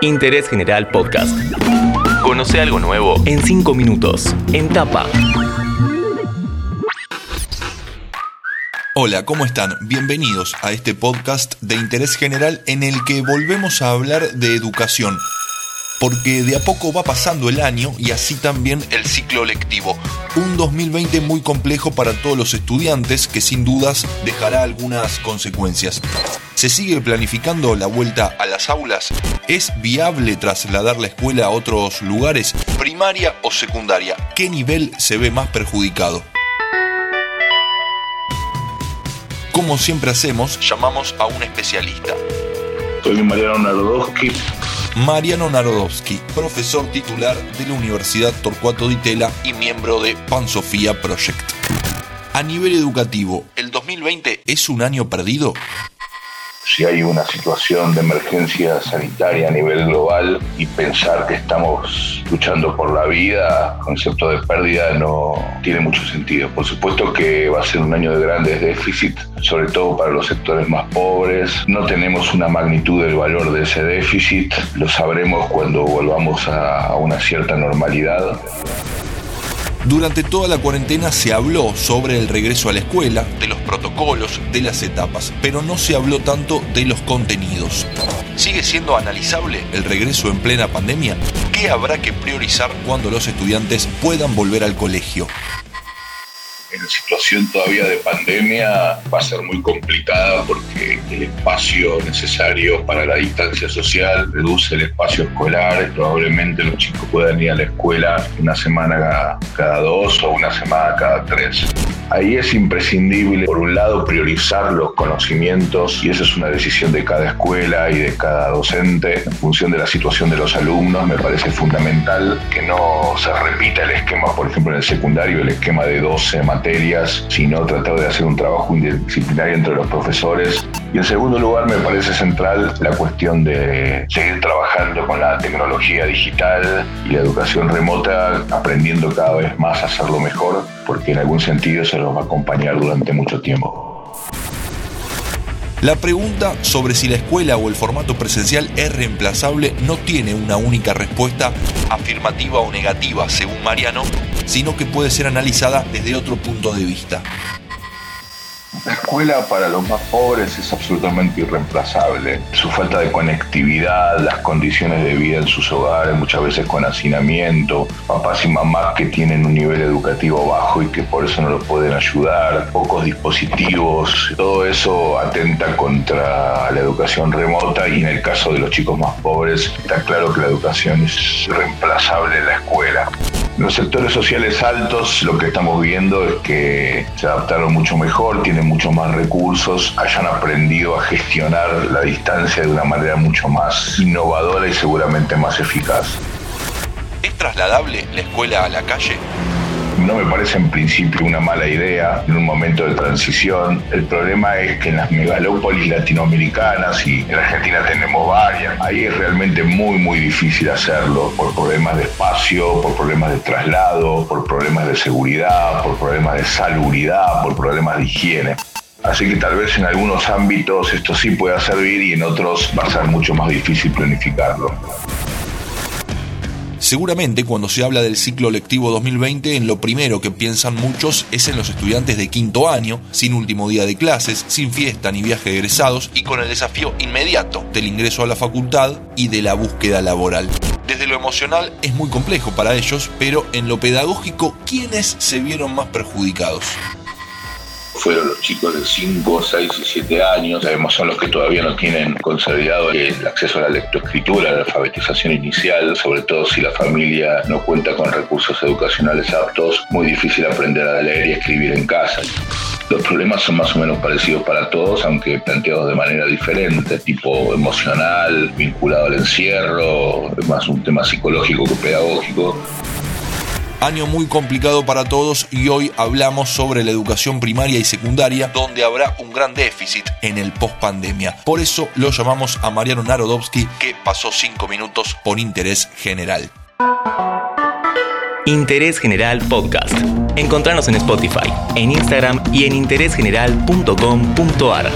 Interés General Podcast. Conoce algo nuevo en 5 minutos. En tapa. Hola, ¿cómo están? Bienvenidos a este podcast de interés general en el que volvemos a hablar de educación. Porque de a poco va pasando el año y así también el ciclo lectivo. Un 2020 muy complejo para todos los estudiantes que sin dudas dejará algunas consecuencias. ¿Se sigue planificando la vuelta a las aulas? ¿Es viable trasladar la escuela a otros lugares, primaria o secundaria? ¿Qué nivel se ve más perjudicado? Como siempre hacemos, llamamos a un especialista. Soy Mariano Narodowski. Mariano Narodowski, profesor titular de la Universidad Torcuato Di Tella y miembro de Pan Sofía Project. A nivel educativo, ¿el 2020 es un año perdido? Si hay una situación de emergencia sanitaria a nivel global y pensar que estamos luchando por la vida, concepto de pérdida no tiene mucho sentido. Por supuesto que va a ser un año de grandes déficits, sobre todo para los sectores más pobres. No tenemos una magnitud del valor de ese déficit, lo sabremos cuando volvamos a una cierta normalidad. Durante toda la cuarentena se habló sobre el regreso a la escuela, de los protocolos, de las etapas, pero no se habló tanto de los contenidos. ¿Sigue siendo analizable el regreso en plena pandemia? ¿Qué habrá que priorizar cuando los estudiantes puedan volver al colegio? En situación todavía de pandemia va a ser muy complicada porque el espacio necesario para la distancia social reduce el espacio escolar. Probablemente los chicos puedan ir a la escuela una semana cada dos o una semana cada tres. Ahí es imprescindible, por un lado, priorizar los conocimientos y esa es una decisión de cada escuela y de cada docente en función de la situación de los alumnos. Me parece fundamental que no se repita el esquema, por ejemplo, en el secundario, el esquema de 12 materias, sino tratar de hacer un trabajo interdisciplinario entre los profesores. Y en segundo lugar, me parece central la cuestión de seguir trabajando con la tecnología digital y la educación remota, aprendiendo cada vez más a hacerlo mejor, porque en algún sentido se nos va a acompañar durante mucho tiempo. La pregunta sobre si la escuela o el formato presencial es reemplazable no tiene una única respuesta afirmativa o negativa, según Mariano, sino que puede ser analizada desde otro punto de vista. La escuela para los más pobres es absolutamente irreemplazable. Su falta de conectividad, las condiciones de vida en sus hogares, muchas veces con hacinamiento, papás y mamás que tienen un nivel educativo bajo y que por eso no los pueden ayudar, pocos dispositivos, todo eso atenta contra la educación remota y en el caso de los chicos más pobres está claro que la educación es reemplazable en la escuela. Los sectores sociales altos lo que estamos viendo es que se adaptaron mucho mejor, tienen mucho más recursos, hayan aprendido a gestionar la distancia de una manera mucho más innovadora y seguramente más eficaz. ¿Es trasladable la escuela a la calle? No me parece en principio una mala idea en un momento de transición. El problema es que en las megalópolis latinoamericanas y en Argentina tenemos varias, ahí es realmente muy muy difícil hacerlo por problemas de espacio, por problemas de traslado, por problemas de seguridad, por problemas de salubridad, por problemas de higiene. Así que tal vez en algunos ámbitos esto sí pueda servir y en otros va a ser mucho más difícil planificarlo. Seguramente cuando se habla del ciclo lectivo 2020, en lo primero que piensan muchos es en los estudiantes de quinto año, sin último día de clases, sin fiesta ni viaje de egresados y con el desafío inmediato del ingreso a la facultad y de la búsqueda laboral. Desde lo emocional es muy complejo para ellos, pero en lo pedagógico, ¿quiénes se vieron más perjudicados? Fueron los chicos de 5, 6 y 7 años. Además son los que todavía no tienen consolidado el acceso a la lectoescritura, a la alfabetización inicial, sobre todo si la familia no cuenta con recursos educacionales aptos, muy difícil aprender a leer y escribir en casa. Los problemas son más o menos parecidos para todos, aunque planteados de manera diferente, tipo emocional, vinculado al encierro, es más un tema psicológico que pedagógico. Año muy complicado para todos y hoy hablamos sobre la educación primaria y secundaria, donde habrá un gran déficit en el post pandemia. Por eso lo llamamos a Mariano Narodowski, que pasó cinco minutos por interés general. Interés General Podcast. Encontrarnos en Spotify, en Instagram y en interésgeneral.com.ar.